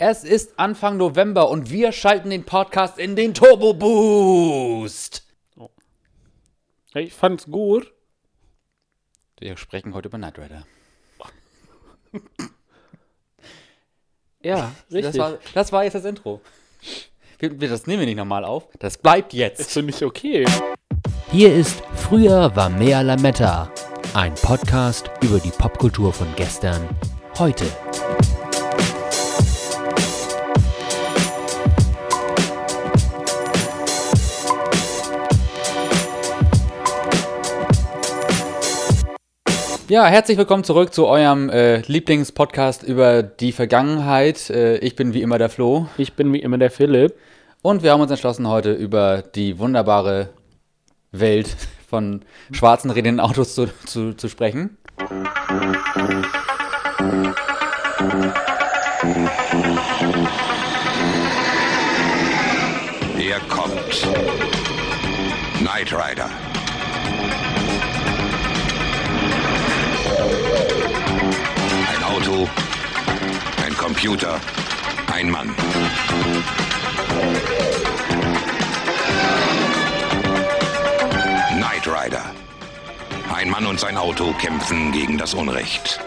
Es ist Anfang November und wir schalten den Podcast in den Turbo Boost. Ich fand's gut. Wir sprechen heute über Knight Rider. Ja, richtig. Das war, das war jetzt das Intro. Wir, wir, das nehmen wir nicht nochmal auf. Das bleibt jetzt. ist für mich okay. Hier ist Früher war mehr Lametta. Ein Podcast über die Popkultur von gestern, heute. Ja, herzlich willkommen zurück zu eurem äh, Lieblingspodcast über die Vergangenheit. Äh, ich bin wie immer der Flo. Ich bin wie immer der Philipp. Und wir haben uns entschlossen, heute über die wunderbare Welt von schwarzen redenden Autos zu, zu, zu sprechen. Er kommt. Knight Rider. Auto, ein Computer, ein Mann. Knight Rider. Ein Mann und sein Auto kämpfen gegen das Unrecht.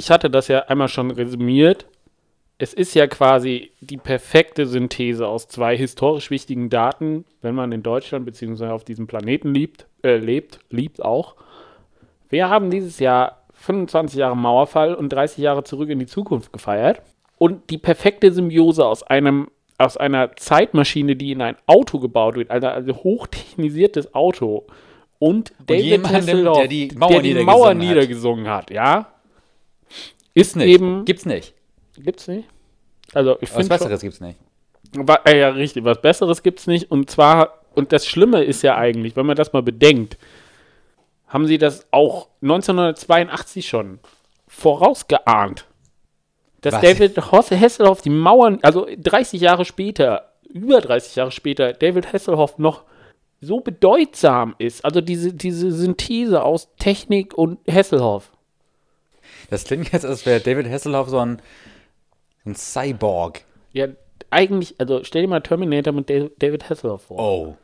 Ich hatte das ja einmal schon resümiert. Es ist ja quasi die perfekte Synthese aus zwei historisch wichtigen Daten, wenn man in Deutschland bzw. auf diesem Planeten liebt, äh, lebt, liebt auch. Wir haben dieses Jahr 25 Jahre Mauerfall und 30 Jahre zurück in die Zukunft gefeiert. Und die perfekte Symbiose aus einem aus einer Zeitmaschine, die in ein Auto gebaut wird, also ein hochtechnisiertes Auto, und David jemandem, Hasselhoff, der die Mauer der die niedergesungen Mauer hat. niedergesungen hat, ja? Ist nicht. eben- Gibt's nicht. Gibt's nicht? Also ich Was Besseres gibt's nicht. Wa- äh, ja, richtig. Was Besseres gibt's nicht. Und zwar, und das Schlimme ist ja eigentlich, wenn man das mal bedenkt, haben sie das auch 1982 schon vorausgeahnt. Dass Was? David Hasselhoff die Mauern, also 30 Jahre später, über 30 Jahre später, David Hasselhoff noch so bedeutsam ist. Also diese, diese Synthese aus Technik und Hasselhoff. Das klingt jetzt, als wäre David Hasselhoff so ein, ein Cyborg. Ja, eigentlich, also stell dir mal Terminator mit Da- David Hasselhoff vor. Oh.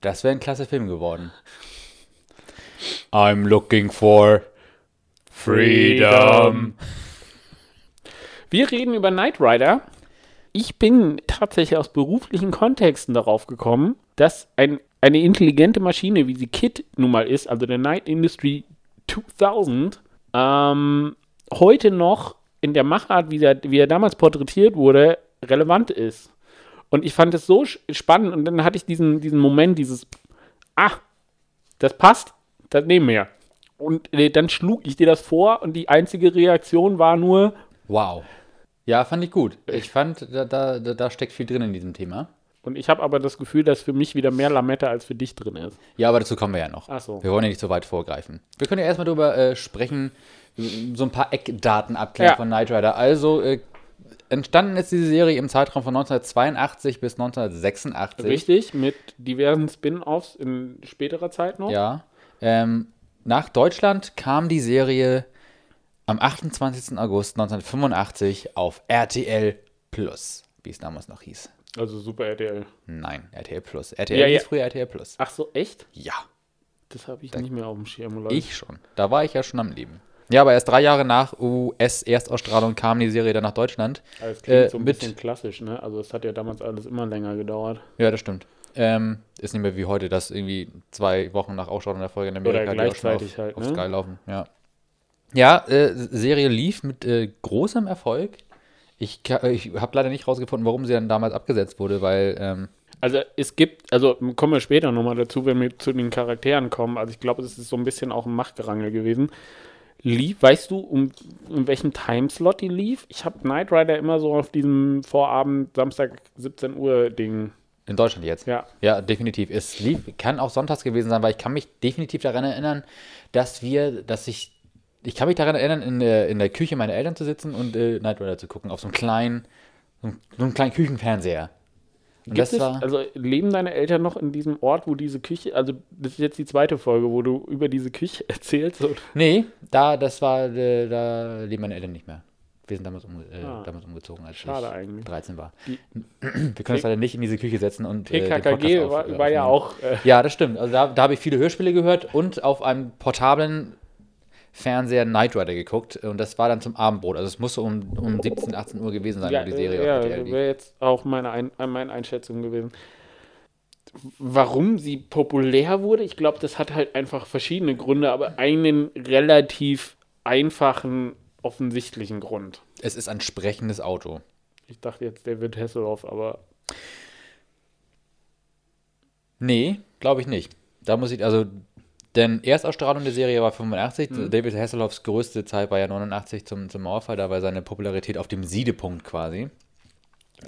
Das wäre ein klasse Film geworden. I'm looking for freedom. Wir reden über Knight Rider. Ich bin tatsächlich aus beruflichen Kontexten darauf gekommen, dass ein, eine intelligente Maschine, wie sie KIT nun mal ist, also der Night Industry 2000, ähm, heute noch in der Machart, wie er, wie er damals porträtiert wurde, relevant ist. Und ich fand es so spannend und dann hatte ich diesen, diesen Moment, dieses, ah, das passt, das nehmen wir. Und äh, dann schlug ich dir das vor und die einzige Reaktion war nur, Wow. Ja, fand ich gut. Ich fand, da, da da steckt viel drin in diesem Thema. Und ich habe aber das Gefühl, dass für mich wieder mehr Lametta als für dich drin ist. Ja, aber dazu kommen wir ja noch. Ach so. Wir wollen ja nicht so weit vorgreifen. Wir können ja erstmal darüber äh, sprechen, so ein paar Eckdaten abklären Ja. von Knight Rider. Also, äh, entstanden ist diese Serie im Zeitraum von 1982 bis 1986. Richtig, mit diversen Spin-offs in späterer Zeit noch. Ja. Ähm, nach Deutschland kam die Serie am 28. August 1985 auf RTL Plus, wie es damals noch hieß. Also Super RTL. Nein, RTL Plus. RTL Ja, ja. früher RTL Plus. Ach so, echt? Ja, Das habe ich nicht mehr auf dem Schirm. Leute. ich schon. Da war ich ja schon am Leben. Ja, aber erst drei Jahre nach US-Erstausstrahlung kam die Serie dann nach Deutschland. Aber Das klingt Äh, so ein mit- bisschen klassisch, ne? Also es hat ja damals alles immer länger gedauert. Ja, das stimmt. Ähm, ist nicht mehr wie heute, dass irgendwie zwei Wochen nach Ausstrahlung der Folge in Amerika Oder gleichzeitig auf, halt, auf ne? Sky laufen. Ja, ja äh, Serie lief mit äh, großem Erfolg. Ich, ich habe leider nicht rausgefunden, warum sie dann damals abgesetzt wurde, weil ähm, Also es gibt, also kommen wir später nochmal dazu, wenn wir zu den Charakteren kommen. Also ich glaube, es ist so ein bisschen auch ein Machtgerangel gewesen. Lief, weißt du, um, um welchen Timeslot die lief? Ich habe Knight Rider immer so auf diesem Vorabend, Samstag 17 Uhr Ding. In Deutschland jetzt? Ja. Ja, definitiv. Es lief, kann auch sonntags gewesen sein, weil ich kann mich definitiv daran erinnern, dass wir, dass ich, ich kann mich daran erinnern, in der, in der Küche meiner Eltern zu sitzen und äh, Knight Rider zu gucken, auf so einem kleinen, so einem, kleinen Küchenfernseher. Und Gibt das es, war, also leben deine Eltern noch in diesem Ort, wo diese Küche, also das ist jetzt die zweite Folge, wo du über diese Küche erzählst. Und, nee, da, das war, äh, da leben meine Eltern nicht mehr. Wir sind damals, umge äh, Ah. damals umgezogen, als Schade ich eigentlich. 13 war. Die- Wir können uns leider nicht in diese Küche setzen und äh, PKKG war, war ja auch. Äh, Ja, das stimmt. Also da, da habe ich viele Hörspiele gehört und auf einem portablen Fernseher Knight Rider geguckt. Und das war dann zum Abendbrot. Also es musste um, um 17, 18 Uhr gewesen sein, ja, wo die Serie ja, auf RTL lief. wäre jetzt auch meine, Ein meine Einschätzung gewesen. Warum sie populär wurde, ich glaube, das hat halt einfach verschiedene Gründe, aber einen relativ einfachen, offensichtlichen Grund. Es ist ein sprechendes Auto. Ich dachte jetzt David Hasselhoff, aber Nee, glaube ich nicht. Da muss ich, also, denn Erstausstrahlung der Serie war 85. Mhm. David Hasselhoffs größte Zeit war ja 89 zum, zum Mauerfall. Da war seine Popularität auf dem Siedepunkt quasi.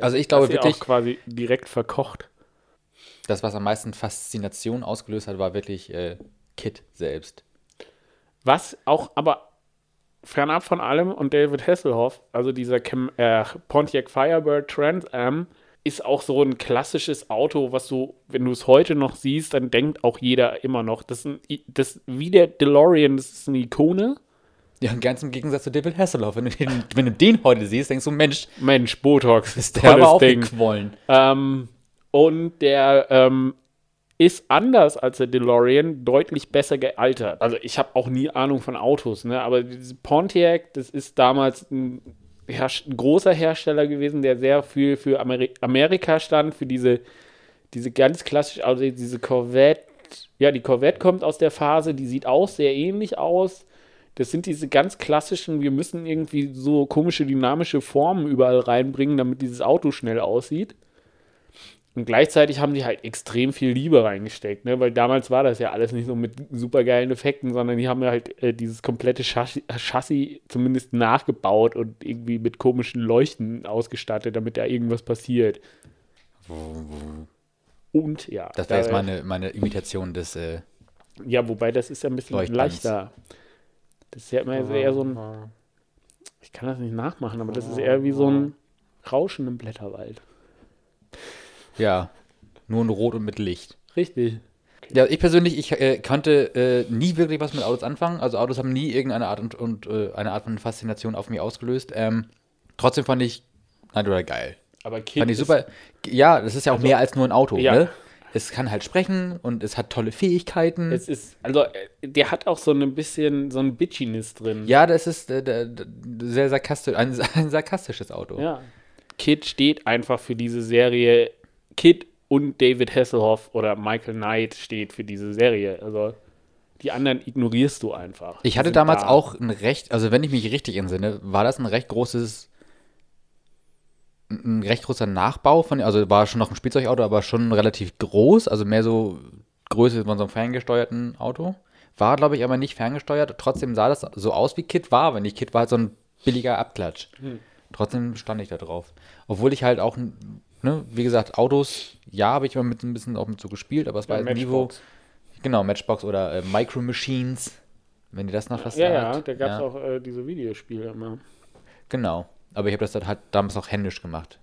Also ich glaube wirklich, auch quasi direkt verkocht. das, was am meisten Faszination ausgelöst hat, war wirklich äh, Kit selbst. Was auch aber fernab von allem und David Hasselhoff, also dieser Cam äh, Pontiac Firebird Trans Am, ist auch so ein klassisches Auto, was du, wenn du es heute noch siehst, dann denkt auch jeder immer noch, das ist, ein, das, wie der DeLorean, das ist eine Ikone. Ja, ganz im Gegensatz zu David Hasselhoff. Wenn du den, wenn du den heute siehst, denkst du, Mensch, Mensch, Botox, ist der aber tolles Ding. Ähm, und der ähm, ist anders als der DeLorean deutlich besser gealtert. Also ich habe auch nie Ahnung von Autos, ne? aber Pontiac, das ist damals ein, ein großer Hersteller gewesen, der sehr viel für Ameri Amerika stand, für diese, diese ganz klassisch, also diese Corvette. Ja, die Corvette kommt aus der Phase, die sieht auch sehr ähnlich aus. Das sind diese ganz klassischen, wir müssen irgendwie so komische dynamische Formen überall reinbringen, damit dieses Auto schnell aussieht. Und gleichzeitig haben die halt extrem viel Liebe reingesteckt, ne? weil damals war das ja alles nicht so mit supergeilen Effekten, sondern die haben ja halt äh, dieses komplette Chassis, Chassis zumindest nachgebaut und irgendwie mit komischen Leuchten ausgestattet, damit da irgendwas passiert. Und ja. Das wäre jetzt meine, meine Imitation des. Äh, Ja, wobei das ist ja ein bisschen Leuchtbands. leichter. Das ist ja immer eher so ein. Ich kann das nicht nachmachen, aber das ist eher wie so ein Rauschen im Blätterwald. Ja, nur in Rot und mit Licht. Richtig. Ja, ich persönlich, ich äh, konnte äh, nie wirklich was mit Autos anfangen. Also Autos haben nie irgendeine Art und, und äh, eine Art von Faszination auf mich ausgelöst. Ähm, trotzdem fand ich Knight Rider geil. Aber Kid Fand ich super. Ja, das ist ja auch mehr als nur ein Auto, ja. ne? Es kann halt sprechen und es hat tolle Fähigkeiten. Es ist, also, äh, der hat auch so ein bisschen so ein Bitchiness drin. ja, das ist äh, sehr sarkastisch, ein, ein sarkastisches Auto. Ja. Kid steht einfach für diese Serie. Kid und David Hasselhoff oder Michael Knight steht für diese Serie. Also, die anderen ignorierst du einfach. Ich hatte damals da. auch ein recht, also wenn ich mich richtig entsinne, war das ein recht großes, ein recht großer Nachbau von, also war schon noch ein Spielzeugauto, aber schon relativ groß, also mehr so Größe von so einem ferngesteuerten Auto. War, glaube ich, aber nicht ferngesteuert. Trotzdem sah das so aus, wie Kit war, wenn nicht Kit war halt so ein billiger Abklatsch. Trotzdem stand ich da drauf. Obwohl ich halt auch, ne, wie gesagt, Autos, ja, habe ich mal mit ein bisschen auch mit so gespielt, aber es war Ja, nie wo. Matchbox. Genau, Matchbox oder äh, Micro Machines, wenn ihr das noch was Ja, sagt. ja, da gab es Ja, auch äh, diese Videospiele immer. Genau. Aber ich habe das dann halt damals auch händisch gemacht.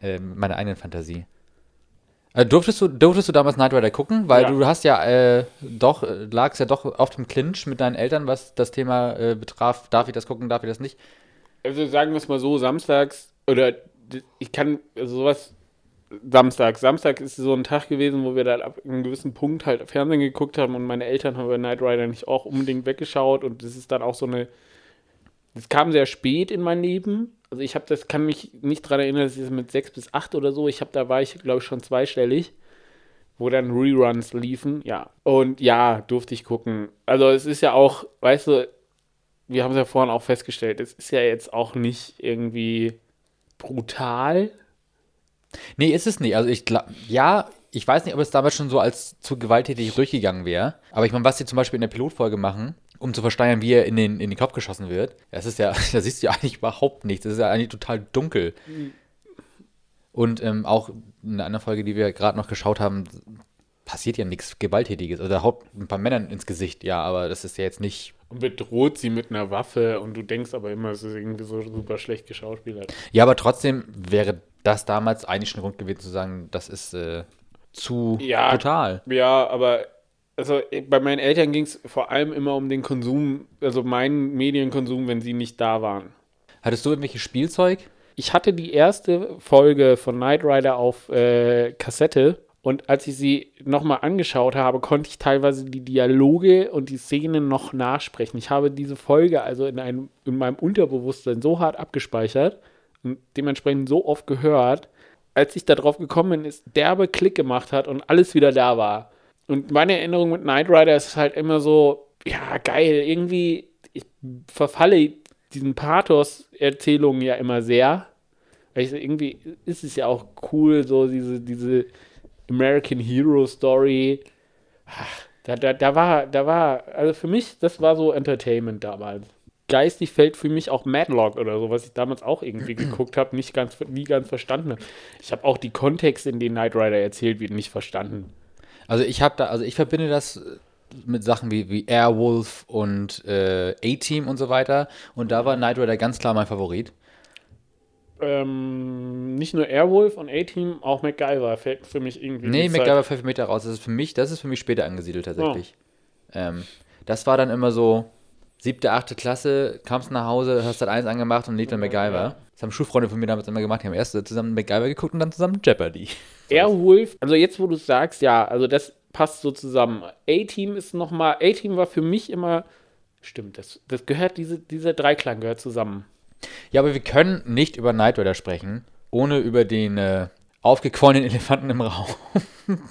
Äh, mit meiner eigenen Fantasie. Äh, durftest, du, durftest du damals Knight Rider gucken? Weil Ja. du hast ja äh, doch, äh, lagst ja doch oft im Clinch mit deinen Eltern, was das Thema äh, betraf. Darf ich das gucken, darf ich das nicht? Also sagen wir es mal so, samstags oder ich kann also sowas Samstag. Samstag ist so ein Tag gewesen, wo wir dann ab einem gewissen Punkt halt Fernsehen geguckt haben und meine Eltern haben bei Knight Rider nicht auch unbedingt weggeschaut und das ist dann auch so eine das kam sehr spät in mein Leben. Also ich habe das kann mich nicht daran erinnern, dass ich das mit sechs bis acht oder so, ich habe da war ich glaube ich schon zweistellig, wo dann Reruns liefen, ja. Und ja, durfte ich gucken. Also es ist ja auch, weißt du, wir haben es ja vorhin auch festgestellt, es ist ja jetzt auch nicht irgendwie brutal. Nee, ist es nicht. Also ich glaube, ja, ich weiß nicht, ob es damals schon so als zu gewalttätig durchgegangen wäre. Aber ich meine, was sie zum Beispiel in der Pilotfolge machen, um zu versteuern, wie er in den, in den Kopf geschossen wird, das ist ja, da siehst du ja eigentlich überhaupt nichts. Das ist ja eigentlich total dunkel. Und ähm, auch in einer anderen Folge, die wir gerade noch geschaut haben, passiert ja nichts Gewalttätiges. Also da haut ein paar Männern ins Gesicht, ja, aber das ist ja jetzt nicht. Und bedroht sie mit einer Waffe und du denkst aber immer, es ist irgendwie so super schlecht geschauspielert. Ja, aber trotzdem wäre das damals eigentlich schon Grund gewesen zu sagen, das ist äh, zu Ja. brutal. Ja, aber also eh, bei meinen Eltern ging es vor allem immer um den Konsum, also meinen Medienkonsum, wenn sie nicht da waren. Hattest du irgendwelches Spielzeug? Ich hatte die erste Folge von Knight Rider auf äh, Kassette und als ich sie nochmal angeschaut habe, konnte ich teilweise die Dialoge und die Szenen noch nachsprechen. Ich habe diese Folge also in, einem, in meinem Unterbewusstsein so hart abgespeichert dementsprechend so oft gehört, als ich darauf gekommen bin, ist derbe Klick gemacht hat und alles wieder da war. Und meine Erinnerung mit Knight Rider ist halt immer so, ja, geil, irgendwie, ich verfalle diesen Pathos-Erzählungen ja immer sehr. Weil ich, irgendwie ist es ja auch cool, so diese, diese American Hero Story. Ach, Da, da, da war, da war, also für mich, das war so Entertainment damals. Geistig fällt für mich auch Madlock oder so, was ich damals auch irgendwie geguckt habe, nicht ganz, nie ganz verstanden habe. Ich habe auch die Kontexte, in denen Knight Rider erzählt wird, nicht verstanden. Also ich habe da, also ich verbinde das mit Sachen wie, wie Airwolf und äh, A-Team und so weiter. Und da war Knight Rider ganz klar mein Favorit. Ähm, nicht nur Airwolf und A-Team, auch MacGyver fällt für mich irgendwie. Nee, MacGyver fällt für mich da raus. Das ist für mich, das ist für mich später angesiedelt tatsächlich. Ähm, das war dann immer so, siebte, achte Klasse, kamst nach Hause, hast dann eins angemacht und lief dann MacGyver. Das haben Schulfreunde von mir damals immer gemacht. Die haben erst zusammen MacGyver geguckt und dann zusammen Jeopardy. Airwolf, also jetzt, wo du es sagst, ja, also das passt so zusammen. A-Team ist nochmal, A-Team war für mich immer, stimmt, das, das gehört, diese, dieser Dreiklang gehört zusammen. Ja, aber wir können nicht über Knight Rider sprechen, ohne über den äh, aufgequollenen Elefanten im Raum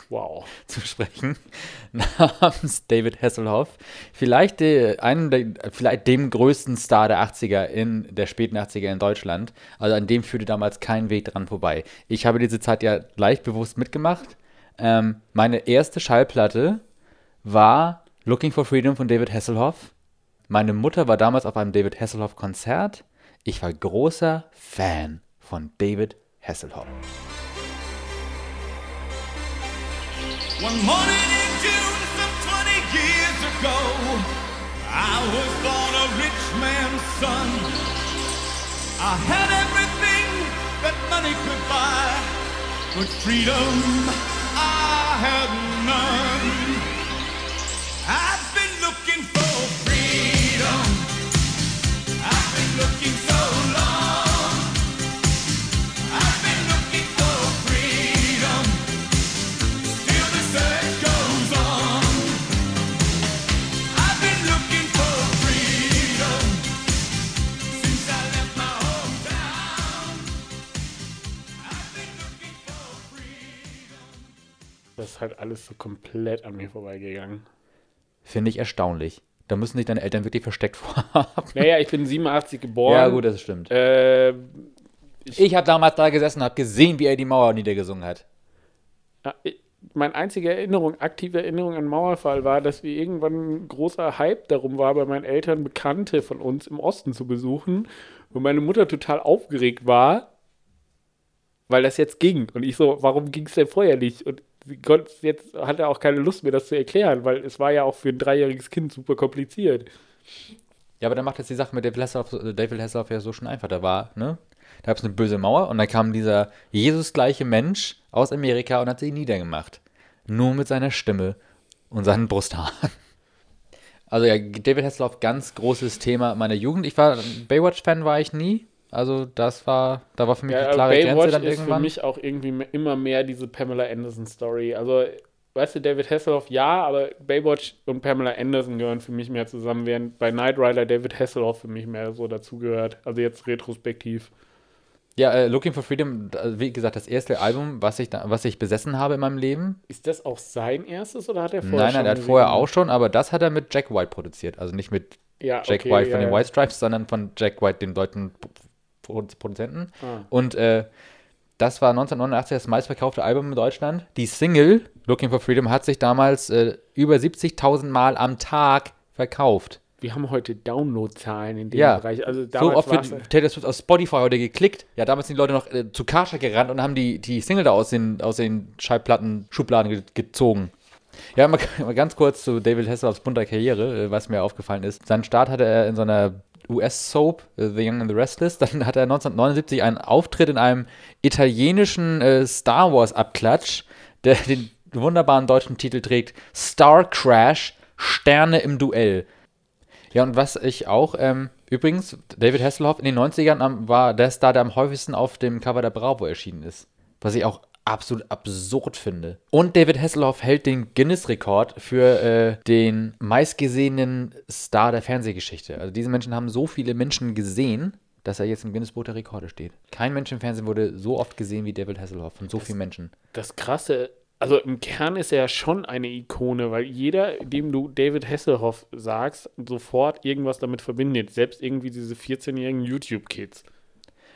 Wow. zu sprechen, namens David Hasselhoff. Vielleicht, äh, einen der, vielleicht dem größten Star der 80er in der späten 80er in Deutschland. Also an dem führte damals kein Weg dran vorbei. Ich habe diese Zeit ja leicht bewusst mitgemacht. Ähm, meine erste Schallplatte war Looking for Freedom von David Hasselhoff. Meine Mutter war damals auf einem David Hasselhoff-Konzert. Ich war großer Fan von David Hasselhoff. One morning in June, some 20 years ago, I was born a rich man's son. I had everything that money could buy, but freedom I had none. Ist halt alles so komplett an mir vorbeigegangen. Finde ich erstaunlich. Da müssen sich deine Eltern wirklich versteckt vorhaben. Naja, ich bin 87 geboren. Ja, gut, das stimmt. Äh, Ich habe damals da gesessen und habe gesehen, wie er die Mauer niedergesungen hat. Ja, ich- Meine einzige Erinnerung, aktive Erinnerung an Mauerfall war, dass wir irgendwann ein großer Hype darum war, bei meinen Eltern Bekannte von uns im Osten zu besuchen und meine Mutter total aufgeregt war, weil das jetzt ging. Und ich so, warum ging es denn vorher nicht? Und jetzt, hatte auch keine Lust mir das zu erklären, weil es war ja auch für ein dreijähriges Kind super kompliziert. Ja, aber dann macht jetzt die Sache mit David Hasselhoff, äh, David Hasselhoff ja so schon einfach. Da war, ne? Da gab es eine böse Mauer und dann kam dieser Jesus-gleiche Mensch aus Amerika und hat sie niedergemacht. Nur mit seiner Stimme und seinen Brusthaaren. Also ja, David Hasselhoff, ganz großes Thema meiner Jugend. Ich war, Baywatch-Fan war ich nie. Also das war, da war für mich Ja, eine klare Baywatch Grenze dann ist für irgendwann. mich auch irgendwie me- immer mehr diese Pamela Anderson-Story. Also, weißt du, David Hasselhoff, ja, aber Baywatch und Pamela Anderson gehören für mich mehr zusammen, während bei Knight Rider David Hasselhoff für mich mehr so dazugehört. Also jetzt retrospektiv. Ja, äh, Looking for Freedom, äh, wie gesagt, das erste Album, was ich, da, was ich besessen habe in meinem Leben. Ist das auch sein erstes oder hat er vorher Nein, schon nein, er hat vorher auch schon, aber das hat er mit Jack White produziert. Also nicht mit ja, Jack okay, White ja, von den ja. White Stripes, sondern von Jack White, dem deutschen Produzenten. Ah. Und äh, Das war 1989 das meistverkaufte Album in Deutschland. Die Single Looking for Freedom hat sich damals äh, über 70.000 Mal am Tag verkauft. Wir haben heute Downloadzahlen in dem Ja, Bereich. Also so oft wird Taylor Swift auf Spotify heute geklickt. Ja, damals sind die Leute noch äh, zu Kascha gerannt und haben die, die Single da aus den, aus den Schallplatten, Schubladen ge gezogen. Ja, mal, mal ganz kurz zu David Hasselhoffs bunter Karriere, äh, was mir aufgefallen ist. Seinen Start hatte er in so einer US-Soap, äh, The Young and the Restless. Dann hat er 1979 einen Auftritt in einem italienischen äh, Star Wars-Abklatsch, der den wunderbaren deutschen Titel trägt: Star Crash, Sterne im Duell. Ja, und was ich auch, ähm, übrigens, David Hasselhoff in den 90ern am, war der Star, der am häufigsten auf dem Cover der Bravo erschienen ist. Was ich auch absolut absurd finde. Und David Hasselhoff hält den Guinness-Rekord für äh, den meistgesehenen Star der Fernsehgeschichte. Also diese Menschen haben so viele Menschen gesehen, dass er jetzt im Guinness-Buch der Rekorde steht. Kein Mensch im Fernsehen wurde so oft gesehen wie David Hasselhoff von so vielen Menschen. Das Krasse, also im Kern ist er ja schon eine Ikone, weil jeder, dem du David Hasselhoff sagst, sofort irgendwas damit verbindet. Selbst irgendwie diese 14-jährigen YouTube-Kids.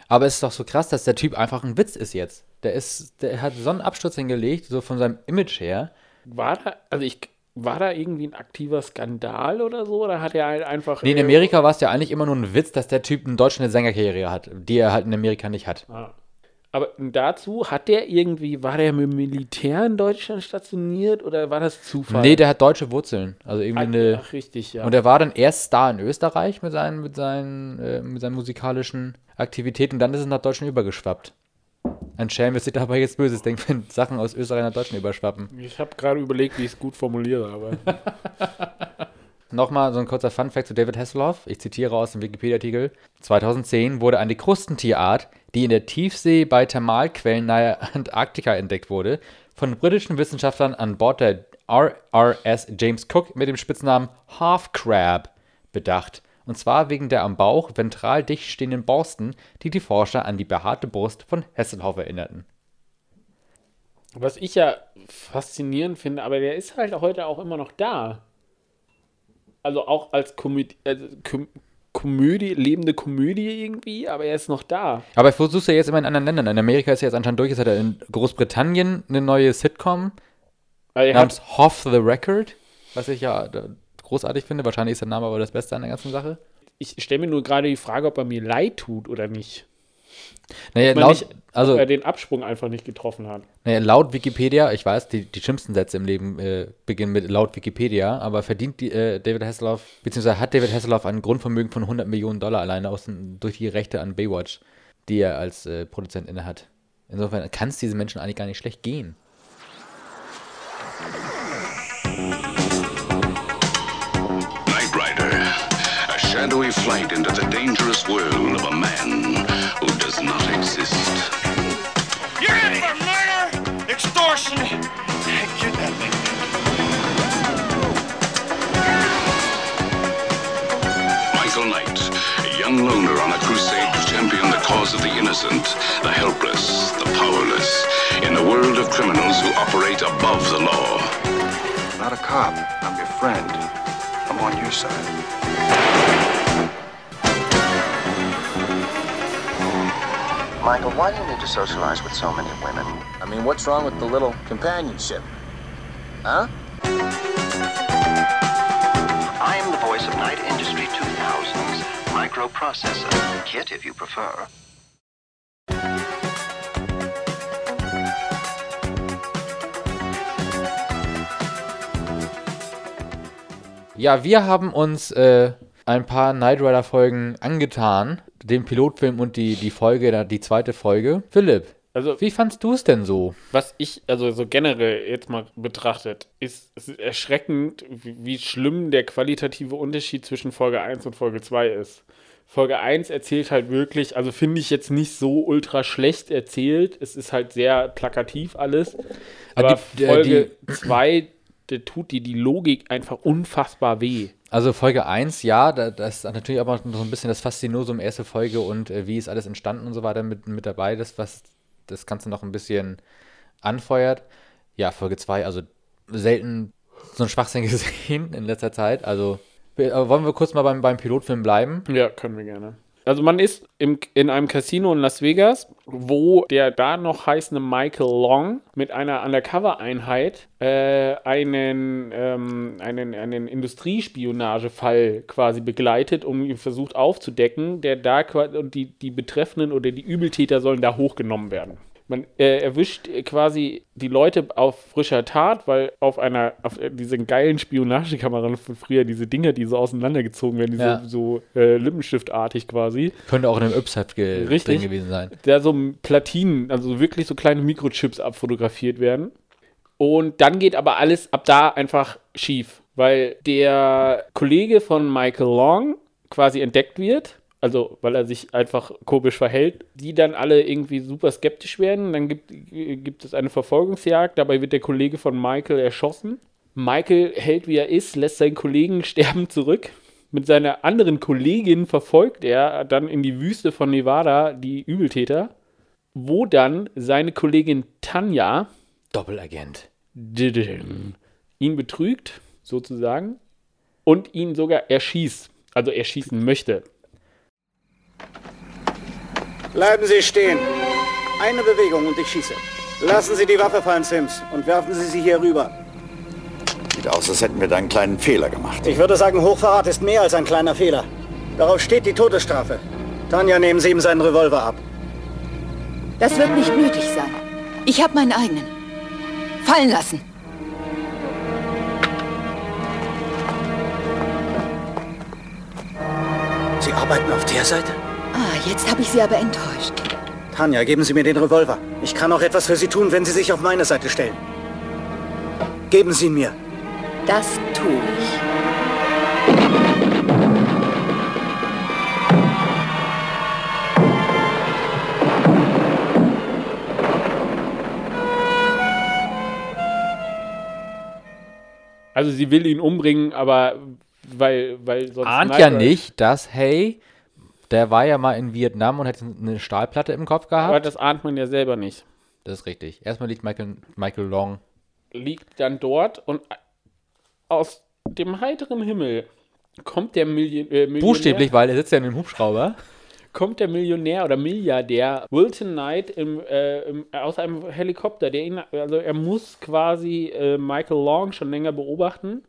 Aber es ist doch so krass, dass der Typ einfach ein Witz ist jetzt. Der ist, der hat so einen Absturz hingelegt, so von seinem Image her. War da, also ich, war da irgendwie ein aktiver Skandal oder so? Oder hat er halt einfach. Nee, in äh, Amerika war es ja eigentlich immer nur ein Witz, dass der Typ in Deutschland eine Sängerkarriere hat, die er halt in Amerika nicht hat. Ah. Aber dazu hat der irgendwie, war der mit dem Militär in Deutschland stationiert oder war das Zufall? Nee, der hat deutsche Wurzeln. Also irgendwie eine. Ach, richtig, ja. Und er war dann erst Star in Österreich mit seinen, mit seinen, äh, mit seinen musikalischen Aktivitäten und dann ist es nach Deutschland übergeschwappt. Ein Schelm wird sich dabei jetzt Böses denken, wenn Sachen aus Österreich nach Deutschland überschwappen. ich habe gerade überlegt, wie ich es gut formuliere, aber. Nochmal so ein kurzer Funfact zu David Hasselhoff. Ich zitiere aus dem Wikipedia-Artikel. 2010 wurde eine Krustentierart, die in der Tiefsee bei Thermalquellen nahe Antarktika entdeckt wurde, von britischen Wissenschaftlern an Bord der RRS James Cook mit dem Spitznamen Half Crab bedacht. Und zwar wegen der am Bauch ventral dicht stehenden Borsten, die die Forscher an die behaarte Brust von Hasselhoff erinnerten. Was ich ja faszinierend finde, aber der ist halt heute auch immer noch da. Also auch als Komödie, also Komödie, lebende Komödie irgendwie, aber er ist noch da. Aber ich versuche ja jetzt immer in anderen Ländern. In Amerika ist er jetzt anscheinend durch. Jetzt hat er in Großbritannien eine neue Sitcom Also er namens Hoff the Record, was ich ja äh, großartig finde. Wahrscheinlich ist der Name aber das Beste an der ganzen Sache. ich stelle mir nur gerade die Frage, ob er mir leid tut oder nicht. Naja, Man laut, nicht also, er den Absprung einfach nicht getroffen hat. naja, laut Wikipedia, ich weiß, die, die schlimmsten Sätze im Leben äh, beginnen mit laut Wikipedia, aber verdient die, äh, David Hasselhoff, beziehungsweise hat David Hasselhoff ein Grundvermögen von 100 Millionen Dollar alleine aus, durch die Rechte an Baywatch, die er als äh, Produzent inne hat. Insofern kann es diesen Menschen eigentlich gar nicht schlecht gehen. Knight Rider, a shadowy flight into the dangerous world of a man does not exist. You're in for murder, extortion, and kidnapping. Michael Knight, a young loner on a crusade to champion the cause of the innocent, the helpless, the powerless, in a world of criminals who operate above the law. I'm not a cop. I'm your friend. I'm on your side. Michael, why do you need to socialize with so many women? I mean, what's wrong with the little companionship? Huh? I am the voice of Night Industry 2000's microprocessor. Kit, if you prefer. Ja, wir haben uns äh, ein paar Knight Rider Folgen angetan, den Pilotfilm und die, die Folge, die zweite Folge. Philipp, Also, wie fandst du es denn so? was ich, also so generell jetzt mal betrachtet, ist ist erschreckend, wie, wie schlimm der qualitative Unterschied zwischen Folge 1 und Folge 2 ist. Folge 1 erzählt halt wirklich, also finde ich jetzt nicht so ultra schlecht erzählt. Es ist halt sehr plakativ alles. Aber die- äh, Folge 2, der tut dir die Logik einfach unfassbar weh. Also Folge 1, ja, da, das ist natürlich aber noch so ein bisschen das Faszinosum erste Folge und äh, wie ist alles entstanden und so weiter mit, mit dabei, das, was das Ganze noch ein bisschen anfeuert. Ja, Folge 2, also selten so ein Schwachsinn gesehen in letzter Zeit. Also wollen wir kurz mal beim, beim Pilotfilm bleiben. Ja, können wir gerne. Also man ist im, in einem Casino in Las Vegas, wo der da noch heißende Michael Long mit einer Undercover-Einheit äh, einen, ähm, einen, einen Industriespionagefall quasi begleitet, um ihn versucht aufzudecken, der da und die, die Betreffenden oder die Übeltäter sollen da hochgenommen werden. Man äh, erwischt quasi die Leute auf frischer Tat, weil auf einer, auf diesen geilen Spionagekameran von früher, diese Dinger, die so auseinandergezogen werden, die Ja. so, so äh, Lippenstiftartig quasi, Könnte auch in einem Yps-Heft ge Richtig. drin gewesen sein. da so Platinen, also wirklich so kleine Mikrochips abfotografiert werden. Und dann geht aber alles ab da einfach schief, weil der Kollege von Michael Long quasi entdeckt wird, also weil er sich einfach komisch verhält, die dann alle irgendwie super skeptisch werden. Dann gibt, gibt es eine Verfolgungsjagd, dabei wird der Kollege von Michael erschossen. Michael hält wie er ist, lässt seinen Kollegen sterben zurück. Mit seiner anderen Kollegin verfolgt er dann in die Wüste von Nevada die Übeltäter, wo dann seine Kollegin Tanja Doppelagent. Ihn betrügt, sozusagen, und ihn sogar erschießt. Also erschießen möchte. Bleiben Sie stehen. Eine Bewegung und ich schieße. Lassen Sie die Waffe fallen, Sims, und werfen Sie sie hier rüber. Sieht aus, als hätten wir da einen kleinen Fehler gemacht. Ich würde sagen, Hochverrat ist mehr als ein kleiner Fehler. Darauf steht die Todesstrafe. Tanja, nehmen Sie ihm seinen Revolver ab. Das wird nicht nötig sein. Ich habe meinen eigenen. Fallen lassen. Sie arbeiten auf der Seite? Ah, jetzt habe ich Sie aber enttäuscht. Tanja, geben Sie mir den Revolver. Ich kann auch etwas für Sie tun, wenn Sie sich auf meine Seite stellen. Geben Sie ihn mir. Das tue ich. Also sie will ihn umbringen, aber weil, weil sonst. Ahnt ja nicht, dass, hey, der war ja mal in Vietnam und hat eine Stahlplatte im Kopf Aber gehabt. das ahnt man ja selber nicht. Das ist richtig. Erstmal liegt Michael, Michael Long. Liegt dann dort und aus dem heiteren Himmel kommt der Million, äh, Millionär. Buchstäblich, weil er sitzt ja in einem Hubschrauber. kommt der Millionär oder Milliardär Wilton Knight im, äh, im, aus einem Helikopter, der ihn, also er muss quasi äh, Michael Long schon länger beobachten.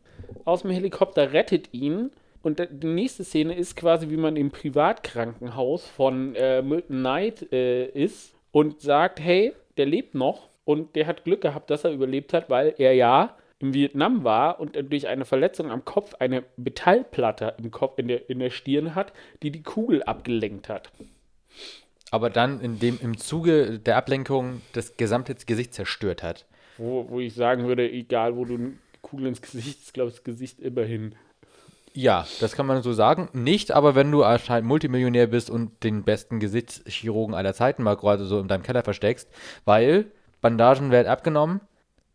Aus dem Helikopter rettet ihn. Und die nächste Szene ist quasi, wie man im Privatkrankenhaus von äh, Milton Knight äh, ist und sagt, hey, der lebt noch und der hat Glück gehabt, dass er überlebt hat, weil er ja im Vietnam war und durch eine Verletzung am Kopf eine Metallplatte im Kopf in der, in der Stirn hat, die die Kugel abgelenkt hat. Aber dann in dem, im Zuge der Ablenkung das gesamte Gesicht zerstört hat. Wo, wo ich sagen würde, egal wo du eine Kugel ins Gesicht, ist glaube ich das Gesicht immerhin. Ja, das kann man so sagen. Nicht, aber wenn du anscheinend Multimillionär bist und den besten Gesichtschirurgen aller Zeiten mal gerade so in deinem Keller versteckst, weil Bandagen werden abgenommen.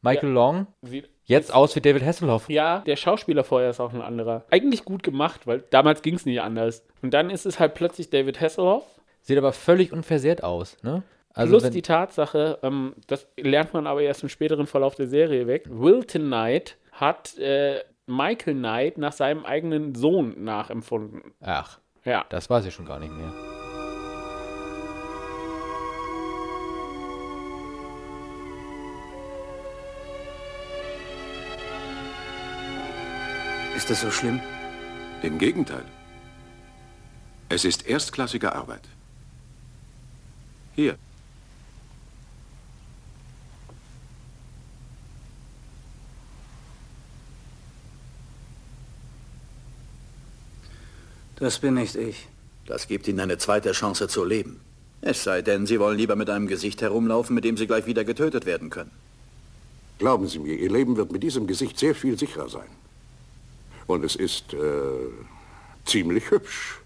Michael Ja. Long, Sieht jetzt aus wie David Hasselhoff. Ja, der Schauspieler vorher ist auch ein anderer. Eigentlich gut gemacht, weil damals ging es nicht anders. Und dann ist es halt plötzlich David Hasselhoff. Sieht aber völlig unversehrt aus, ne? Also plus die Tatsache, ähm, das lernt man aber erst im späteren Verlauf der Serie weg. Wilton Knight hat äh, Michael Knight nach seinem eigenen Sohn nachempfunden. ach, Ja. das weiß ich schon gar nicht mehr. Ist das so schlimm? Im Gegenteil. Es ist erstklassige Arbeit. Hier, Das bin nicht ich. Das gibt Ihnen eine zweite Chance zu leben. Es sei denn, Sie wollen lieber mit einem Gesicht herumlaufen, mit dem Sie gleich wieder getötet werden können. glauben Sie mir, Ihr Leben wird mit diesem Gesicht sehr viel sicherer sein. Und es ist äh, ziemlich hübsch,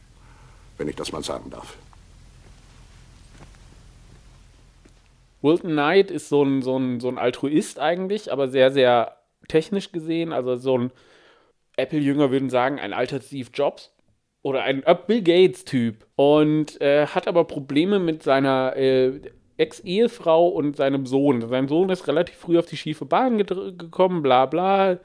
wenn ich das mal sagen darf. Wilton Knight ist so ein, so, ein, so ein Altruist eigentlich, aber sehr, sehr technisch gesehen. Also so ein Apple-Jünger würden sagen, ein alter Steve Jobs oder ein äh, Bill Gates-Typ. Und äh, hat aber Probleme mit seiner äh, Ex-Ehefrau und seinem Sohn. Sein Sohn ist relativ früh auf die schiefe Bahn gekommen, bla bla.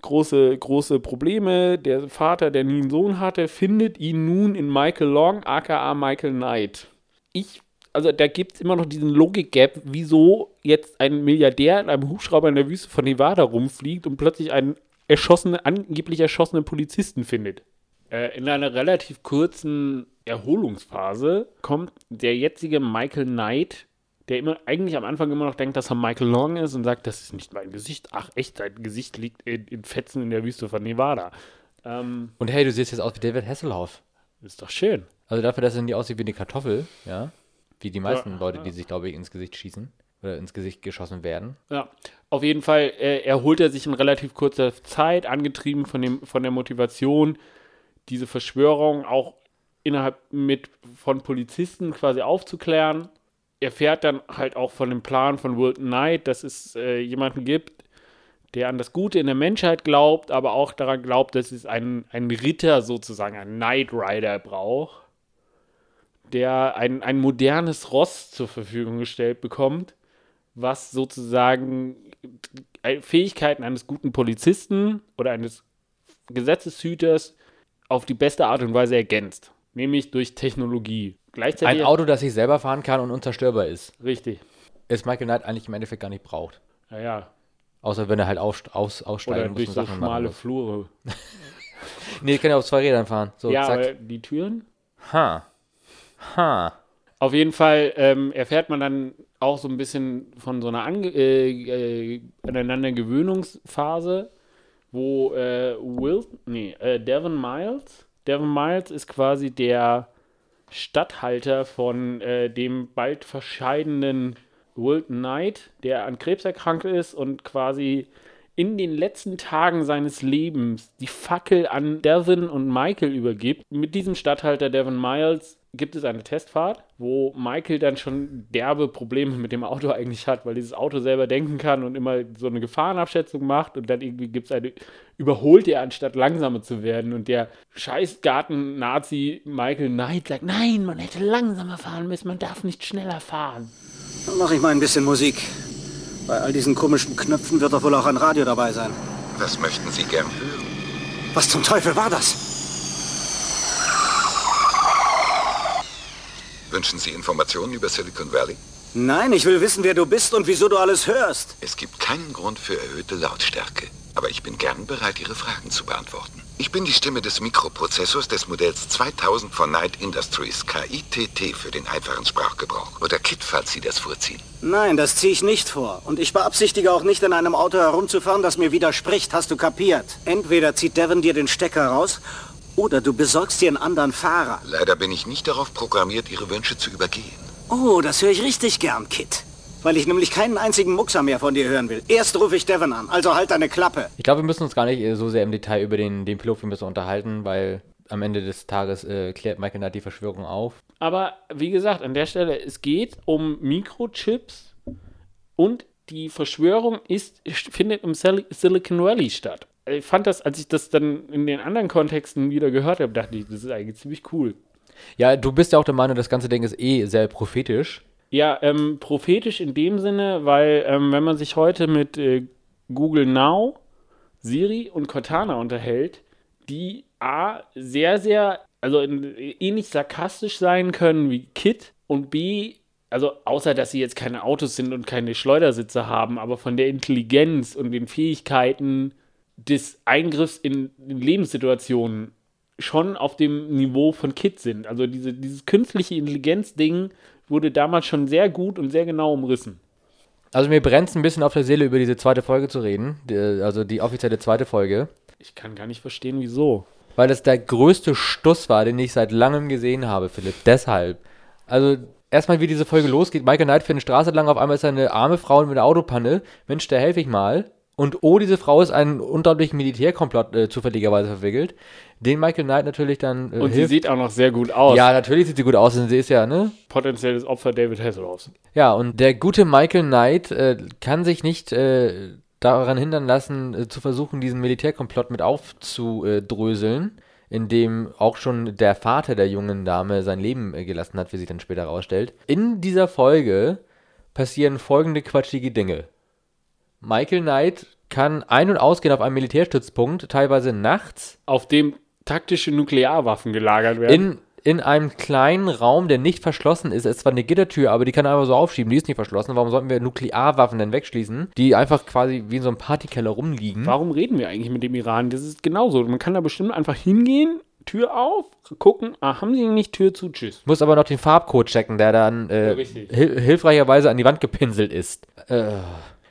große, große Probleme. Der Vater, der nie einen Sohn hatte, findet ihn nun in Michael Long, aka Michael Knight. Ich, also da gibt es immer noch diesen Logik-Gap, wieso jetzt ein Milliardär in einem Hubschrauber in der Wüste von Nevada rumfliegt und plötzlich einen erschossenen, angeblich erschossenen Polizisten findet. Äh, in einer relativ kurzen Erholungsphase kommt der jetzige Michael Knight, der immer eigentlich am Anfang immer noch denkt, dass er Michael Long ist und sagt, das ist nicht mein Gesicht. Ach echt, sein Gesicht liegt in, in Fetzen in der Wüste von Nevada. Ähm, Und hey, du siehst jetzt aus wie David Hasselhoff. ist doch schön. Also dafür, dass er nie aussieht wie eine Kartoffel, ja. Wie die meisten Ja, Leute, ja. die sich, glaube ich, ins Gesicht schießen. Oder ins Gesicht geschossen werden. Ja, auf jeden Fall äh, erholt er sich in relativ kurzer Zeit, angetrieben von, dem, von der Motivation, diese Verschwörung auch innerhalb mit von Polizisten quasi aufzuklären. Er fährt dann halt auch von dem Plan von Wilton Knight, dass es äh, jemanden gibt, der an das Gute in der Menschheit glaubt, aber auch daran glaubt, dass es einen, einen Ritter sozusagen, einen Knight Rider braucht, der ein, ein modernes Ross zur Verfügung gestellt bekommt, was sozusagen äh, Fähigkeiten eines guten Polizisten oder eines Gesetzeshüters auf die beste Art und Weise ergänzt, nämlich durch Technologie. Gleichzeitig Ein Auto, das sich selber fahren kann und unzerstörbar ist. Richtig. Ist Michael Knight eigentlich im Endeffekt gar nicht braucht. Naja. Außer wenn er halt aus, aus, Oder aussteigen muss durch und so Sachen machen schmale muss. Flure. Nee, kann ja auf zwei Rädern fahren. So, ja, zack. aber die Türen? Ha. Ha. Auf jeden Fall ähm, erfährt man dann auch so ein bisschen von so einer Ange äh, äh, Aneinandergewöhnungsphase, wo äh, Will, nee, äh, Devon Miles, Devon Miles ist quasi der Statthalter von äh, dem bald verscheidenen Wilton Knight, der an Krebs erkrankt ist und quasi in den letzten Tagen seines Lebens die Fackel an Devon und Michael übergibt. Mit diesem Statthalter Devon Miles gibt es eine Testfahrt, wo Michael dann schon derbe Probleme mit dem Auto eigentlich hat, weil dieses Auto selber denken kann und immer so eine Gefahrenabschätzung macht und dann irgendwie gibt es eine, überholt er anstatt langsamer zu werden und der scheiß Garten-Nazi Michael Knight sagt, nein, man hätte langsamer fahren müssen, man darf nicht schneller fahren. Dann mache ich mal ein bisschen Musik. Bei all diesen komischen Knöpfen wird doch wohl auch ein Radio dabei sein. Was möchten Sie gern hören? Was zum Teufel war das? Wünschen Sie Informationen über Silicon Valley? Nein, ich will wissen, wer du bist und wieso du alles hörst. Es gibt keinen Grund für erhöhte Lautstärke. Aber ich bin gern bereit, Ihre Fragen zu beantworten. Ich bin die Stimme des Mikroprozessors des Modells 2000 von Knight Industries, KITT für den einfachen Sprachgebrauch. Oder KIT, falls Sie das vorziehen. Nein, das ziehe ich nicht vor. Und ich beabsichtige auch nicht, in einem Auto herumzufahren, das mir widerspricht. Hast du kapiert? Entweder zieht Devon dir den Stecker raus, oder du besorgst dir einen anderen Fahrer. Leider bin ich nicht darauf programmiert, Ihre Wünsche zu übergehen. Oh, das höre ich richtig gern, Kit. Weil ich nämlich keinen einzigen Muckser mehr von dir hören will. Erst rufe ich Devon an, also halt deine Klappe. Ich glaube, wir müssen uns gar nicht äh, so sehr im Detail über den, den Pilotfilm unterhalten, weil am Ende des Tages äh, klärt Michael Knight die Verschwörung auf. Aber wie gesagt, an der Stelle, es geht um Mikrochips und die Verschwörung ist, findet im Sil Silicon Valley statt. Ich fand das, als ich das dann in den anderen Kontexten wieder gehört habe, dachte ich, das ist eigentlich ziemlich cool. Ja, du bist ja auch der Meinung, das ganze Ding ist eh sehr prophetisch. Ja, ähm, prophetisch in dem Sinne, weil ähm, wenn man sich heute mit äh, Google Now, Siri und Cortana unterhält, die A, sehr, sehr, also in, ähnlich sarkastisch sein können wie Kit und B, also außer dass sie jetzt keine Autos sind und keine Schleudersitze haben, aber von der Intelligenz und den Fähigkeiten des Eingriffs in, in Lebenssituationen schon auf dem Niveau von Kit sind. Also diese, dieses künstliche Intelligenz-Ding wurde damals schon sehr gut und sehr genau umrissen. Also mir brennt es ein bisschen auf der Seele, über diese zweite Folge zu reden. Also die offizielle zweite Folge. Ich kann gar nicht verstehen, wieso. Weil das der größte Stuss war, den ich seit langem gesehen habe, Philipp. Deshalb. Also erstmal, wie diese Folge losgeht. Michael Knight fährt eine Straße lang, auf einmal ist da eine arme Frau mit einer Autopanne. Mensch, da helfe ich mal. Und oh, diese Frau ist einen unglaublichen Militärkomplott äh, zufälligerweise verwickelt, den Michael Knight natürlich dann äh, Und sie hilft. sieht auch noch sehr gut aus. Ja, natürlich sieht sie gut aus, denn sie ist ja, ne? Potenzielles Opfer David Hasselhoffs. Ja, und der gute Michael Knight äh, kann sich nicht äh, daran hindern lassen, äh, zu versuchen, diesen Militärkomplott mit aufzudröseln, in dem auch schon der Vater der jungen Dame sein Leben äh, gelassen hat, wie sich dann später herausstellt. In dieser Folge passieren folgende quatschige Dinge. Michael Knight kann ein- und ausgehen auf einem Militärstützpunkt, teilweise nachts, Auf dem taktische Nuklearwaffen gelagert werden. in, in einem kleinen Raum, der nicht verschlossen ist. Es ist zwar eine Gittertür, aber die kann er einfach so aufschieben, die ist nicht verschlossen. Warum sollten wir Nuklearwaffen denn wegschließen, die einfach quasi wie in so einem Partykeller rumliegen? Warum reden wir eigentlich mit dem Iran? Das ist genauso. Man kann da bestimmt einfach hingehen, Tür auf, gucken, ah, haben sie nicht Tür zu, tschüss. Muss aber noch den Farbcode checken, der dann äh, Ja, hil hilfreicherweise an die Wand gepinselt ist. Äh,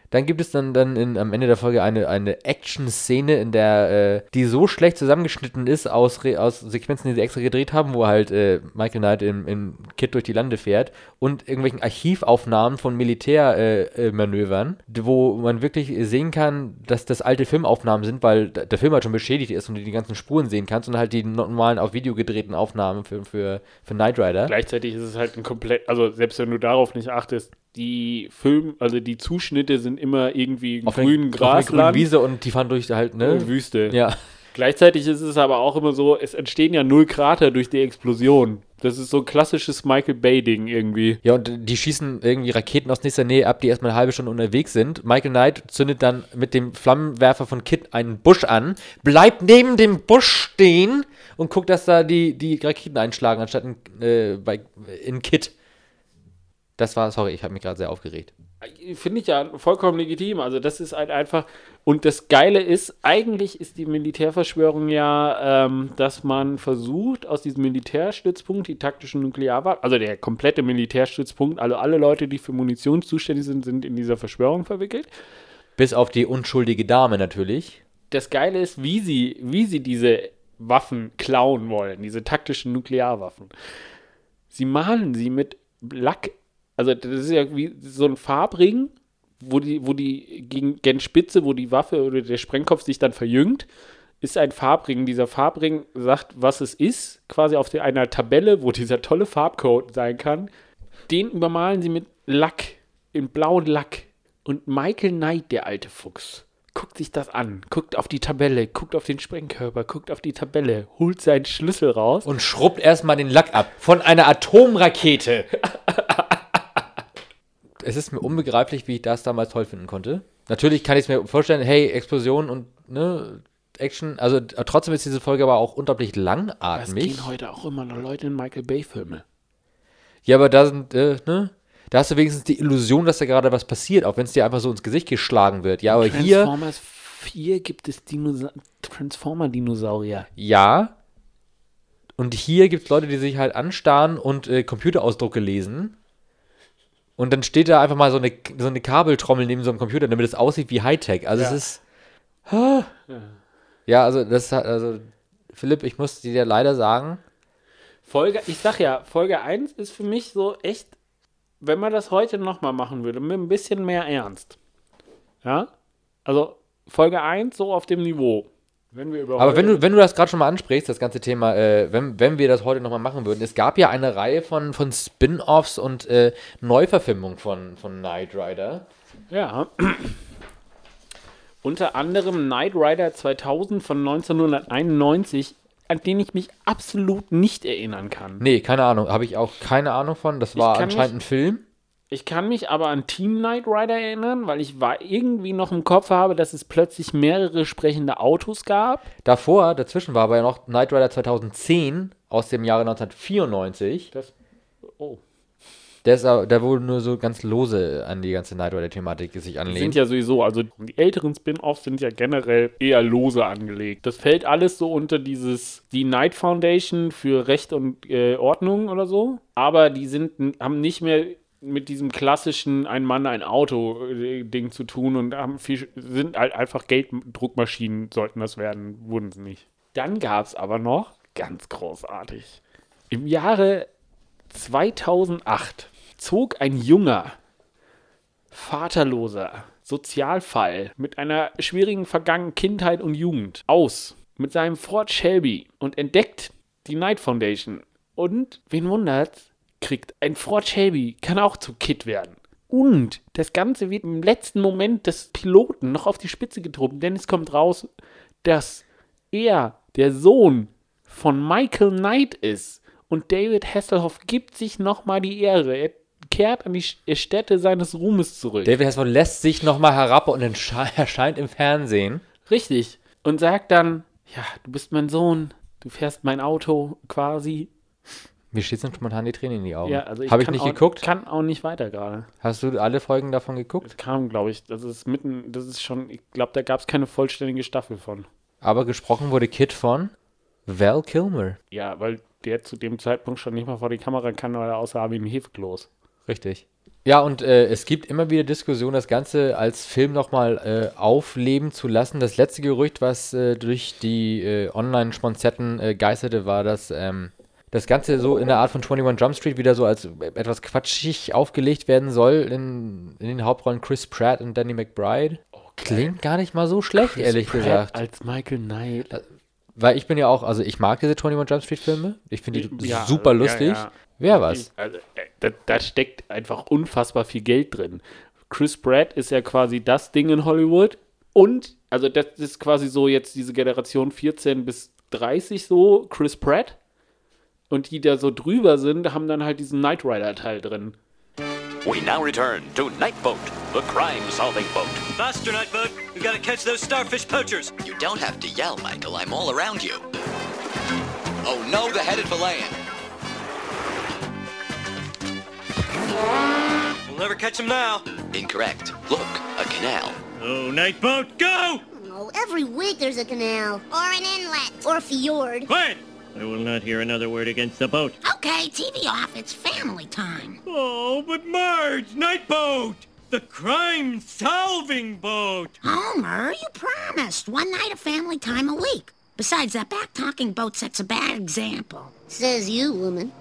dann gibt es dann, dann in, am Ende der Folge eine, eine Action-Szene, in der äh, die so schlecht zusammengeschnitten ist aus, Re aus Sequenzen, die sie extra gedreht haben, wo halt äh, Michael Knight im, im Kit durch die Lande fährt und irgendwelchen Archivaufnahmen von Militärmanövern, äh, wo man wirklich sehen kann, dass das alte Filmaufnahmen sind, weil der Film halt schon beschädigt ist und du die ganzen Spuren sehen kannst und halt die normalen auf Video gedrehten Aufnahmen für, für, für Knight Rider. Gleichzeitig ist es halt ein komplett, also selbst wenn du darauf nicht achtest, die Film, also die Zuschnitte sind immer irgendwie auf grünen auf Grasland, Wiese und die fahren durch halt, ne? äh, Wüste. Ja. Gleichzeitig ist es aber auch immer so, es entstehen ja null Krater durch die Explosion. Das ist so ein klassisches Michael Bay-Ding irgendwie. Ja, und die schießen irgendwie Raketen aus nächster Nähe ab, die erstmal eine halbe Stunde unterwegs sind. Michael Knight zündet dann mit dem Flammenwerfer von Kit einen Busch an, bleibt neben dem Busch stehen und guckt, dass da die, die Raketen einschlagen, anstatt in, äh, bei, in Kit. Das war, sorry, ich habe mich gerade sehr aufgeregt. Finde ich ja vollkommen legitim. Also das ist halt einfach. Und das Geile ist, eigentlich ist die Militärverschwörung ja, ähm, dass man versucht, aus diesem Militärstützpunkt die taktischen Nuklearwaffen, also der komplette Militärstützpunkt, also alle Leute, die für Munition zuständig sind, sind in dieser Verschwörung verwickelt. Bis auf die unschuldige Dame natürlich. Das Geile ist, wie sie, wie sie diese Waffen klauen wollen, diese taktischen Nuklearwaffen. Sie malen sie mit Lack, also das ist ja wie so ein Farbring, wo die, wo die gegen, gen Spitze, wo die Waffe oder der Sprengkopf sich dann verjüngt, ist ein Farbring. Dieser Farbring sagt, was es ist, quasi auf einer Tabelle, wo dieser tolle Farbcode sein kann. Den übermalen sie mit Lack, in blauen Lack. Und Michael Knight, der alte Fuchs, guckt sich das an, guckt auf die Tabelle, guckt auf den Sprengkörper, guckt auf die Tabelle, holt seinen Schlüssel raus. Und schrubbt erstmal den Lack ab. Von einer Atomrakete. es ist mir unbegreiflich, wie ich das damals toll finden konnte. Natürlich kann ich es mir vorstellen, hey, Explosion und ne, Action. Also trotzdem ist diese Folge aber auch unglaublich Es langatmig. gehen heute auch immer noch Leute in Michael Bay-Filme. Ja, aber da sind, äh, ne? Da hast du wenigstens die Illusion, dass da gerade was passiert, auch wenn es dir einfach so ins Gesicht geschlagen wird. Ja, aber hier, Transformers 4 gibt es Dinosa Transformer-Dinosaurier. ja. Und hier gibt es Leute, die sich halt anstarren und äh, Computerausdrucke lesen. Und dann steht da einfach mal so eine, so eine Kabeltrommel neben so einem Computer, damit es aussieht wie Hightech. Also es Ja. ist. Ah. Ja, also das hat, also Philipp, ich muss dir leider sagen, Folge, ich sag ja, Folge 1 ist für mich so echt, wenn man das heute nochmal machen würde, mit ein bisschen mehr Ernst. Ja? Also Folge 1 so auf dem Niveau. Wenn Aber wenn du, wenn du das gerade schon mal ansprichst, das ganze Thema, äh, wenn, wenn wir das heute nochmal machen würden, es gab ja eine Reihe von, von Spin-Offs und äh, Neuverfilmungen von, von Knight Rider. Ja. Unter anderem Knight Rider 2000 von 1991, an den ich mich absolut nicht erinnern kann. Nee, keine Ahnung, habe ich auch keine Ahnung von. Das war anscheinend ein Film. Ich kann mich aber an Team Knight Rider erinnern, weil ich war irgendwie noch im Kopf habe, dass es plötzlich mehrere sprechende Autos gab. Davor, dazwischen war aber ja noch Knight Rider 2010 aus dem Jahre 1994. Das, oh. Der ist der wohl nur so ganz lose an die ganze Knight Rider-Thematik sich Die anlehnt. sind ja sowieso, also die älteren Spin-offs sind ja generell eher lose angelegt. Das fällt alles so unter dieses, die Knight Foundation für Recht und äh, Ordnung oder so. Aber die sind, haben nicht mehr mit diesem klassischen ein Mann, ein Auto äh, zu tun und haben viel, sind halt einfach Gelddruckmaschinen, sollten das werden, wurden sie nicht. Dann gab es aber noch, ganz großartig, im Jahre 2008 zog ein junger, vaterloser Sozialfall mit einer schwierigen vergangenen Kindheit und Jugend aus mit seinem Ford Shelby und entdeckt die Knight Foundation. Und, wen wundert's, kriegt ein Ford Shelby, kann auch zu Kid werden. Und das Ganze wird im letzten Moment des Piloten noch auf die Spitze getroffen, denn es kommt raus, dass er der Sohn von Michael Knight ist. Und David Hasselhoff gibt sich nochmal die Ehre. Er kehrt an die Stätte seines Ruhmes zurück. David Hasselhoff lässt sich nochmal herab und erscheint im Fernsehen. Richtig. Und sagt dann, ja, du bist mein Sohn, du fährst mein Auto quasi. Mir steht dann spontan die Tränen in die Augen. Ja, also ich Habe ich nicht auch, geguckt? kann auch nicht weiter gerade. Hast du alle Folgen davon geguckt? Das kam, glaube ich, das ist mitten, das ist schon, ich glaube, da gab es keine vollständige Staffel von. Aber gesprochen wurde Kid von Val Kilmer. Ja, weil der zu dem Zeitpunkt schon nicht mal vor die Kamera kann, weil er aussah wie ein Hefeklos. Richtig. Ja, und äh, es gibt immer wieder Diskussionen, das Ganze als Film nochmal äh, aufleben zu lassen. Das letzte Gerücht, was äh, durch die äh, Online-Sponsetten äh, geisterte, war, dass ähm, das Ganze so in der Art von 21 Jump Street wieder so als etwas quatschig aufgelegt werden soll. In, in den Hauptrollen Chris Pratt und Danny McBride. Klingt gar nicht mal so schlecht, Chris ehrlich Pratt gesagt. Als Michael Knight. Weil ich bin ja auch, also ich mag diese 21 Jump Street Filme. Ich finde die Ja, super also, lustig. ja, ja. Wer was? Also, äh, da, da steckt einfach unfassbar viel Geld drin. Chris Pratt ist ja quasi das Ding in Hollywood. Und, also das ist quasi so jetzt diese Generation 14 bis 30 so, Chris Pratt. Und die da so drüber sind, haben dann halt diesen Knight Rider-Teil drin. We now return to Nightboat, the crime-solving boat. Faster, Nightboat. We gotta catch those starfish poachers. You don't have to yell, Michael. I'm all around you. Oh no, they're headed for land. We'll never catch them now. Incorrect. Look, a canal. Oh, Nightboat, go! Oh, every week there's a canal. Or an inlet. Or a fjord. Quiet! I will not hear another word against the boat. Okay, TV off. It's family time. Oh, but Marge, night boat! The crime-solving boat! Homer, you promised. One night of family time a week. Besides, that back-talking boat sets a bad example. Says you, woman.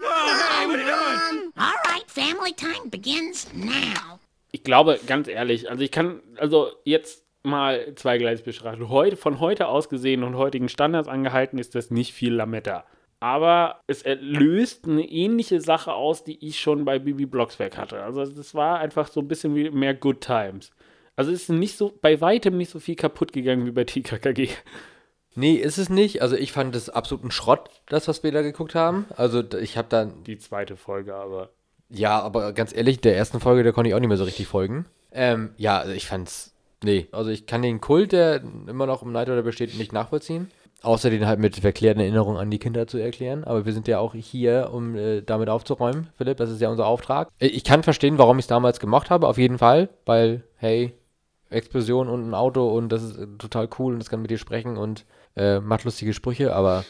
Oh, All right, family time begins now. Ich glaube, ganz ehrlich, also ich kann, also jetzt mal zweigleisig beschreiben. Heute, von heute aus gesehen und heutigen Standards angehalten, ist das nicht viel Lametta. Aber es löst eine ähnliche Sache aus, die ich schon bei Bibi Blocksberg hatte. Also das war einfach so ein bisschen wie mehr Good Times. Also es ist nicht so, bei weitem nicht so viel kaputt gegangen wie bei TKKG. Nee, ist es nicht. Also ich fand das absoluten Schrott, das, was wir da geguckt haben. Also ich habe dann... Die zweite Folge aber. Ja, aber ganz ehrlich, der ersten Folge, der konnte ich auch nicht mehr so richtig folgen. Ähm, ja, also ich fand's... Nee, also ich kann den Kult, der immer noch im Night Rider besteht, nicht nachvollziehen. Außer den halt mit verklärten Erinnerungen an die Kinder zu erklären. Aber wir sind ja auch hier, um äh, damit aufzuräumen, Philipp. Das ist ja unser Auftrag. Äh, Ich kann verstehen, warum ich es damals gemacht habe, auf jeden Fall. Weil, hey, Explosion und ein Auto und das ist äh, total cool und das kann mit dir sprechen und äh, macht lustige Sprüche, aber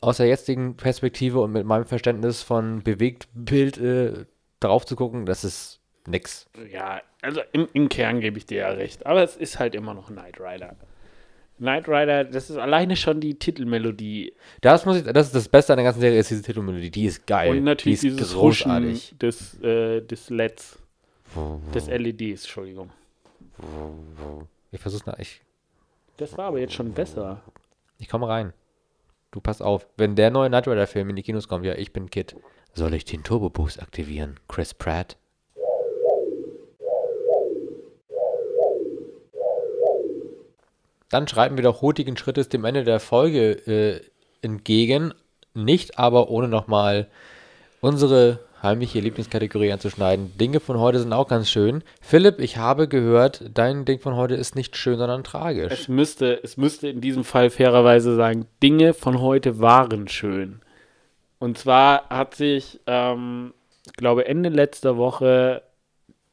aus der jetzigen Perspektive und mit meinem Verständnis von Bewegtbild äh, drauf zu gucken, das ist nix. Ja, also im, im Kern gebe ich dir ja recht. Aber es ist halt immer noch Knight Rider. Knight Rider, das ist alleine schon die Titelmelodie. Das muss ich, das ist das Beste an der ganzen Serie, ist diese Titelmelodie. Die ist geil. Und natürlich die ist dieses großartig. Huschen des, äh, des LEDs. Des LEDs, Entschuldigung. Ich versuch's nach. Ich, Das war aber jetzt schon besser. ich komme rein. Du pass auf. Wenn der neue Knight Rider Film in die Kinos kommt, ja, ich bin Kid. Soll ich den Turbo Boost aktivieren? Chris Pratt? Dann schreiten wir doch hutigen Schrittes dem Ende der Folge äh, entgegen. Nicht aber ohne nochmal unsere heimliche Lieblingskategorie anzuschneiden. Dinge von heute sind auch ganz schön. Philipp, ich habe gehört, dein Ding von heute ist nicht schön, sondern tragisch. Es müsste, es müsste in diesem Fall fairerweise sagen, Dinge von heute waren schön. Und zwar hat sich, ähm, ich glaube, Ende letzter Woche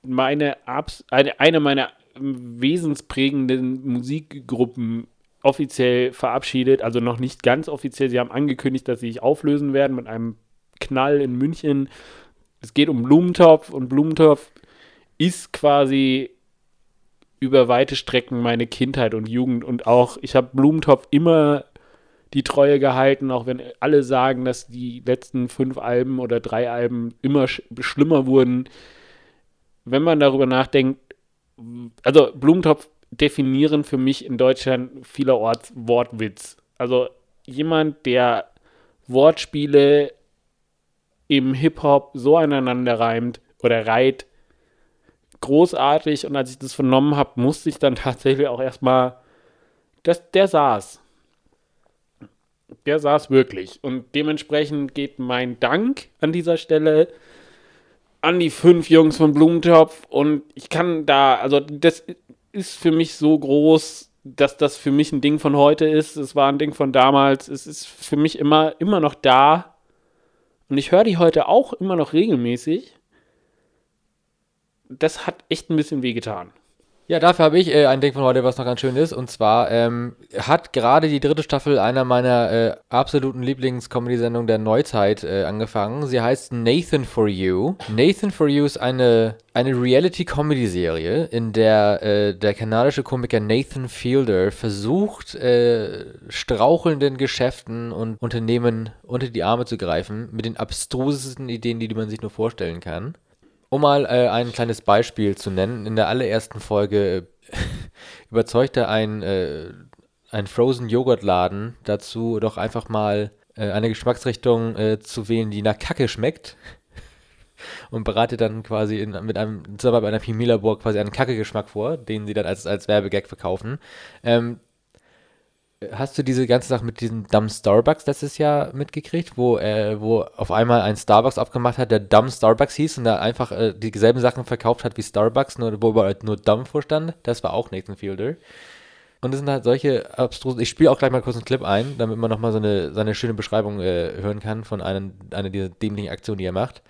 meine Abs eine, eine meiner wesensprägenden Musikgruppen offiziell verabschiedet, also noch nicht ganz offiziell. Sie haben angekündigt, dass sie sich auflösen werden mit einem Knall in München. Es geht um Blumentopf und Blumentopf ist quasi über weite Strecken meine Kindheit und Jugend und auch, ich habe Blumentopf immer die Treue gehalten, auch wenn alle sagen, dass die letzten fünf Alben oder drei Alben immer sch schlimmer wurden. Wenn man darüber nachdenkt, also Blumentopf definieren für mich in Deutschland vielerorts Wortwitz. Also jemand, der Wortspiele im Hip-Hop so aneinander reimt oder reiht, großartig. Und als ich das vernommen habe, musste ich dann tatsächlich auch erstmal, das, der saß. Der saß wirklich. Und dementsprechend geht mein Dank an dieser Stelle an die fünf Jungs von Blumentopf und ich kann da, also das ist für mich so groß, dass das für mich ein Ding von heute ist. Es war ein Ding von damals. Es ist für mich immer, immer noch da. Und ich höre die heute auch immer noch regelmäßig. Das hat echt ein bisschen wehgetan. Ja, dafür habe ich äh, ein Ding von heute, was noch ganz schön ist. Und zwar ähm, hat gerade die dritte Staffel einer meiner äh, absoluten Lieblings-Comedy-Sendungen der Neuzeit äh, angefangen. Sie heißt Nathan for You. Nathan for You ist eine, eine Reality-Comedy-Serie, in der äh, der kanadische Komiker Nathan Fielder versucht, äh, strauchelnden Geschäften und Unternehmen unter die Arme zu greifen, mit den abstrusesten Ideen, die man sich nur vorstellen kann. Um mal äh, ein kleines Beispiel zu nennen, in der allerersten Folge äh, überzeugte ein, äh, ein Frozen Joghurt Laden dazu, doch einfach mal äh, eine Geschmacksrichtung äh, zu wählen, die nach Kacke schmeckt. Und bereitet dann quasi in, mit einem, zusammen bei einer Chemielabor quasi einen Kacke-Geschmack vor, den sie dann als, als Werbegag verkaufen. Ähm, Hast du diese ganze Sache mit diesem Dumb Starbucks letztes Jahr mitgekriegt, wo, äh, wo auf einmal ein Starbucks aufgemacht hat, der Dumb Starbucks hieß und da einfach äh, dieselben Sachen verkauft hat wie Starbucks, nur wo halt nur Dumb vorstand? Das war auch Nathan Fielder. Und das sind halt solche abstrusen. Ich spiele auch gleich mal kurz einen Clip ein, damit man nochmal so eine, so eine schöne Beschreibung äh, hören kann von einem, einer dieser dämlichen Aktionen, die er macht.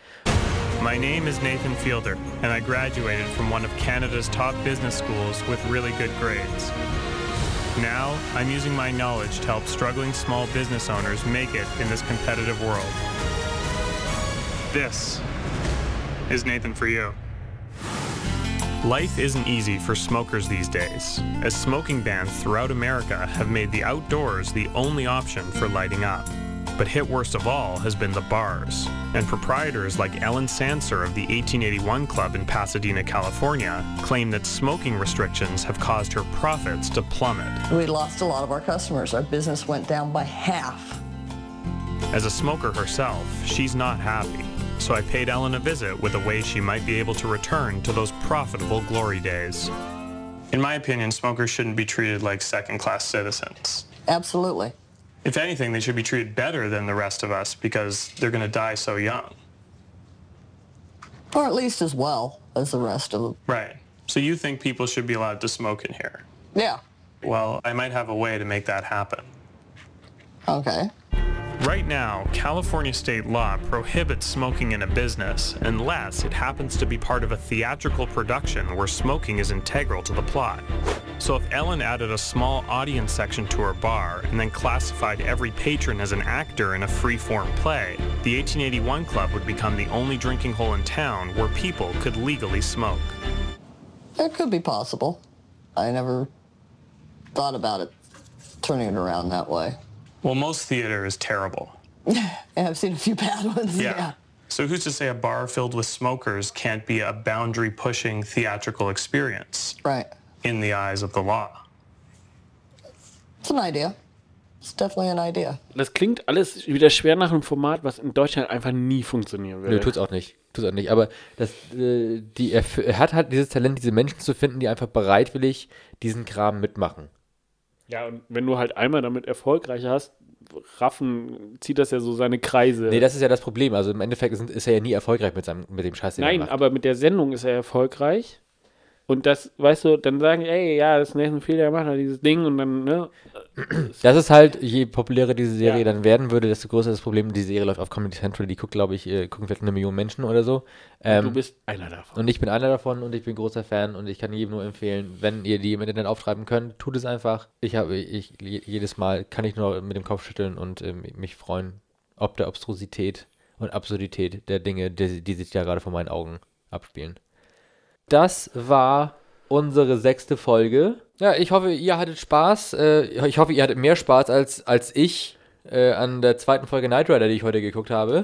My name is Nathan Fielder, and I graduated from one of Canada's top business schools with really good grades. Now, I'm using my knowledge to help struggling small business owners make it in this competitive world. This is Nathan for you. Life isn't easy for smokers these days, as smoking bans throughout America have made the outdoors the only option for lighting up. But hit worst of all has been the bars, and proprietors like Ellen Sanser of the 1881 Club in Pasadena, California, claim that smoking restrictions have caused her profits to plummet. We lost a lot of our customers. Our business went down by half. As a smoker herself, she's not happy, so I paid Ellen a visit with a way she might be able to return to those profitable glory days. In my opinion, smokers shouldn't be treated like second-class citizens. Absolutely. If anything, they should be treated better than the rest of us because they're going to die so young. Or at least as well as the rest of them. Right. So you think people should be allowed to smoke in here? Yeah. Well, I might have a way to make that happen. Okay. Right now, California state law prohibits smoking in a business unless it happens to be part of a theatrical production where smoking is integral to the plot. So if Ellen added a small audience section to her bar and then classified every patron as an actor in a free-form play, the 1881 Club would become the only drinking hole in town where people could legally smoke. It could be possible. I never thought about it turning it around that way. Well, most theater is terrible. yeah, I've seen a few bad ones. Yeah. yeah. So who's to say a bar filled with smokers can't be a boundary-pushing theatrical experience? Right. In the eyes of the law. It's an idea. It's definitely an idea. Das klingt alles wieder schwer nach einem Format, was in Deutschland einfach nie funktionieren würde. Nö, tut's auch nicht. Tut's auch nicht. Aber das, äh, die, er, er hat halt dieses Talent, diese Menschen zu finden, die einfach bereitwillig diesen Kram mitmachen. Ja, und wenn du halt einmal damit erfolgreich hast, Raffen zieht das ja so seine Kreise. Nee, das ist ja das Problem. Also im Endeffekt ist, ist er ja nie erfolgreich mit, seinem, mit dem Scheiß, den er Nein, macht. aber mit der Sendung ist er erfolgreich. Und das, weißt du, dann sagen, die, ey, ja, das ist Nathan Fielder, macht halt dieses Ding und dann, ne? Das ist halt, je populärer diese Serie Ja. dann werden würde, desto größer das Problem. Die Serie läuft auf Comedy Central, die guckt, glaube ich, äh, gucken vielleicht eine Million Menschen oder so. Ähm, du bist einer davon. Und ich bin einer davon und ich bin großer Fan und ich kann jedem nur empfehlen, wenn ihr die im Internet auftreiben könnt, tut es einfach. Ich habe, ich, je- jedes Mal kann ich nur mit dem Kopf schütteln und ähm, mich freuen, ob der Obstrusität und Absurdität der Dinge, die, die sich da gerade vor meinen Augen abspielen. Das war unsere sechste Folge. Ja, ich hoffe, ihr hattet Spaß. Äh, ich hoffe, ihr hattet mehr Spaß als, als ich äh, an der zweiten Folge Knight Rider, die ich heute geguckt habe.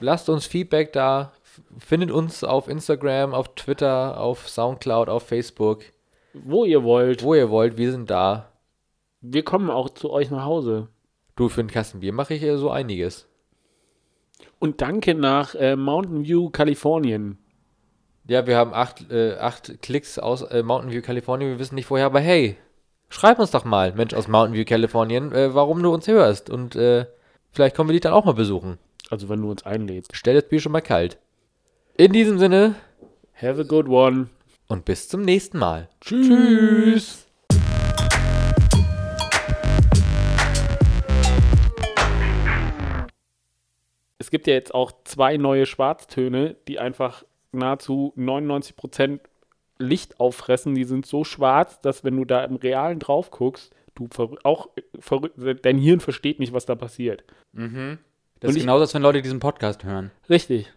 Lasst uns Feedback da. Findet uns auf Instagram, auf Twitter, auf Soundcloud, auf Facebook. Wo ihr wollt. Wo ihr wollt, wir sind da. Wir kommen auch zu euch nach Hause. Du, für einen Kasten Bier mache ich äh, so einiges. Und danke nach äh, Mountain View, Kalifornien. Ja, wir haben acht, äh, acht Klicks aus äh, Mountain View, Kalifornien. Wir wissen nicht woher, aber hey, schreib uns doch mal, Mensch aus Mountain View, Kalifornien, äh, warum du uns hörst. Und äh, vielleicht kommen wir dich dann auch mal besuchen. Also wenn du uns einlädst. Stell das Bier schon mal kalt. In diesem Sinne. Have a good one. Und bis zum nächsten Mal. Tschüss. Es gibt ja jetzt auch zwei neue Schwarztöne, die einfach nahezu 99% Licht auffressen. Die sind so schwarz, dass wenn du da im Realen drauf guckst, du auch verrückt, dein Hirn versteht nicht, was da passiert. Mhm. Und Das ist ich- genauso, als wenn Leute diesen Podcast hören. Richtig.